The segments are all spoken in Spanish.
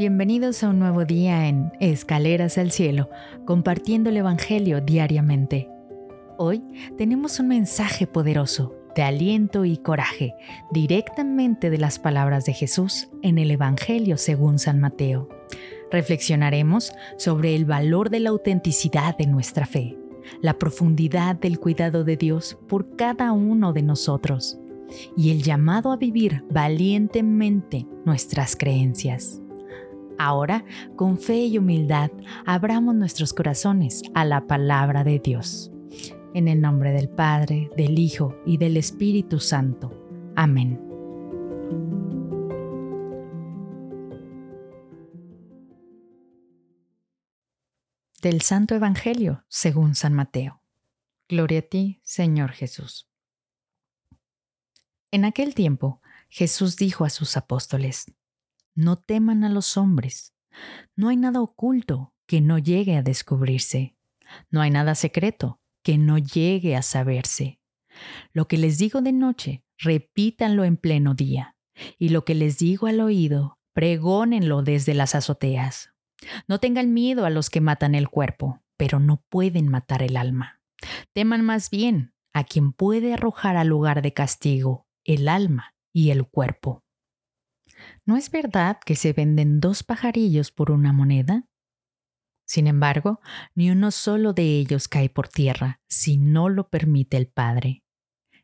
Bienvenidos a un nuevo día en Escaleras al Cielo, compartiendo el Evangelio diariamente. Hoy tenemos un mensaje poderoso de aliento y coraje directamente de las palabras de Jesús en el Evangelio según San Mateo. Reflexionaremos sobre el valor de la autenticidad de nuestra fe, la profundidad del cuidado de Dios por cada uno de nosotros y el llamado a vivir valientemente nuestras creencias. Ahora, con fe y humildad, abramos nuestros corazones a la palabra de Dios. En el nombre del Padre, del Hijo y del Espíritu Santo. Amén. Del Santo Evangelio, según San Mateo. Gloria a ti, Señor Jesús. En aquel tiempo, Jesús dijo a sus apóstoles, no teman a los hombres. No hay nada oculto que no llegue a descubrirse. No hay nada secreto que no llegue a saberse. Lo que les digo de noche, repítanlo en pleno día. Y lo que les digo al oído, pregónenlo desde las azoteas. No tengan miedo a los que matan el cuerpo, pero no pueden matar el alma. Teman más bien a quien puede arrojar al lugar de castigo el alma y el cuerpo. ¿No es verdad que se venden dos pajarillos por una moneda? Sin embargo, ni uno solo de ellos cae por tierra si no lo permite el Padre.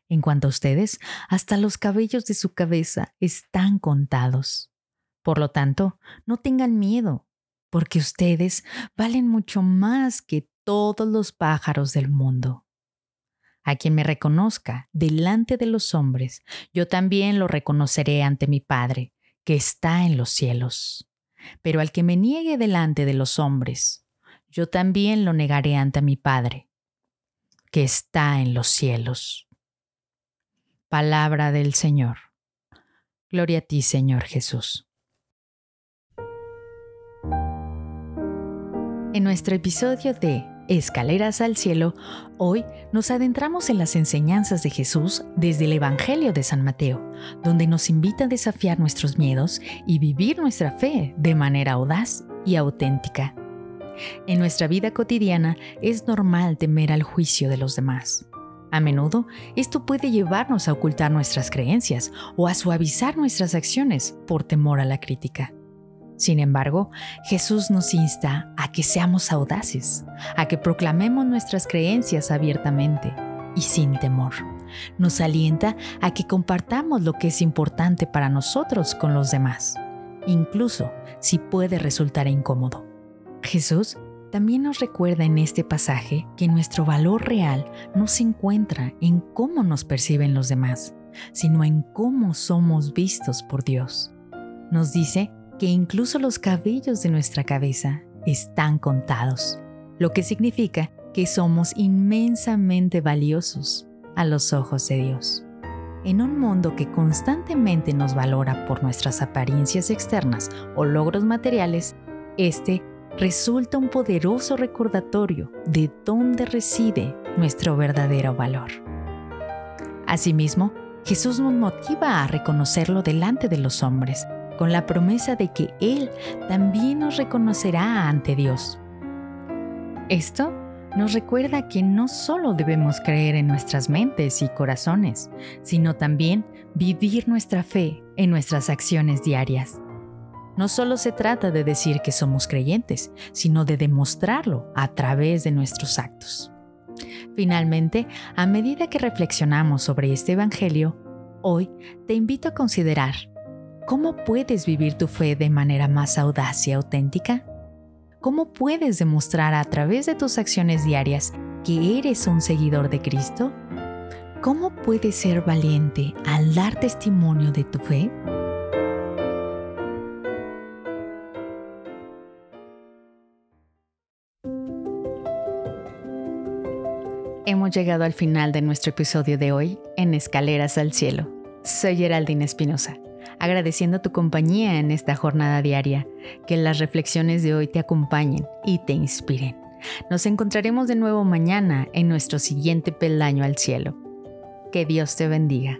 En cuanto a ustedes, hasta los cabellos de su cabeza están contados. Por lo tanto, no tengan miedo, porque ustedes valen mucho más que todos los pájaros del mundo. A quien me reconozca delante de los hombres, yo también lo reconoceré ante mi Padre que está en los cielos. Pero al que me niegue delante de los hombres, yo también lo negaré ante mi Padre, que está en los cielos. Palabra del Señor. Gloria a ti, Señor Jesús. En nuestro episodio de Escaleras al Cielo, hoy nos adentramos en las enseñanzas de Jesús desde el Evangelio de San Mateo, donde nos invita a desafiar nuestros miedos y vivir nuestra fe de manera audaz y auténtica. En nuestra vida cotidiana es normal temer al juicio de los demás. A menudo, esto puede llevarnos a ocultar nuestras creencias o a suavizar nuestras acciones por temor a la crítica. Sin embargo, Jesús nos insta a que seamos audaces, a que proclamemos nuestras creencias abiertamente y sin temor. Nos alienta a que compartamos lo que es importante para nosotros con los demás, incluso si puede resultar incómodo. Jesús también nos recuerda en este pasaje que nuestro valor real no se encuentra en cómo nos perciben los demás, sino en cómo somos vistos por Dios. Nos dice que incluso los cabellos de nuestra cabeza están contados, lo que significa que somos inmensamente valiosos a los ojos de Dios. En un mundo que constantemente nos valora por nuestras apariencias externas o logros materiales, este resulta un poderoso recordatorio de dónde reside nuestro verdadero valor. Asimismo, Jesús nos motiva a reconocerlo delante de los hombres con la promesa de que Él también nos reconocerá ante Dios. Esto nos recuerda que no solo debemos creer en nuestras mentes y corazones, sino también vivir nuestra fe en nuestras acciones diarias. No solo se trata de decir que somos creyentes, sino de demostrarlo a través de nuestros actos. Finalmente, a medida que reflexionamos sobre este Evangelio, hoy te invito a considerar ¿Cómo puedes vivir tu fe de manera más audaz y auténtica? ¿Cómo puedes demostrar a través de tus acciones diarias que eres un seguidor de Cristo? ¿Cómo puedes ser valiente al dar testimonio de tu fe? Hemos llegado al final de nuestro episodio de hoy en Escaleras al Cielo. Soy Geraldine Espinosa agradeciendo tu compañía en esta jornada diaria. Que las reflexiones de hoy te acompañen y te inspiren. Nos encontraremos de nuevo mañana en nuestro siguiente peldaño al cielo. Que Dios te bendiga.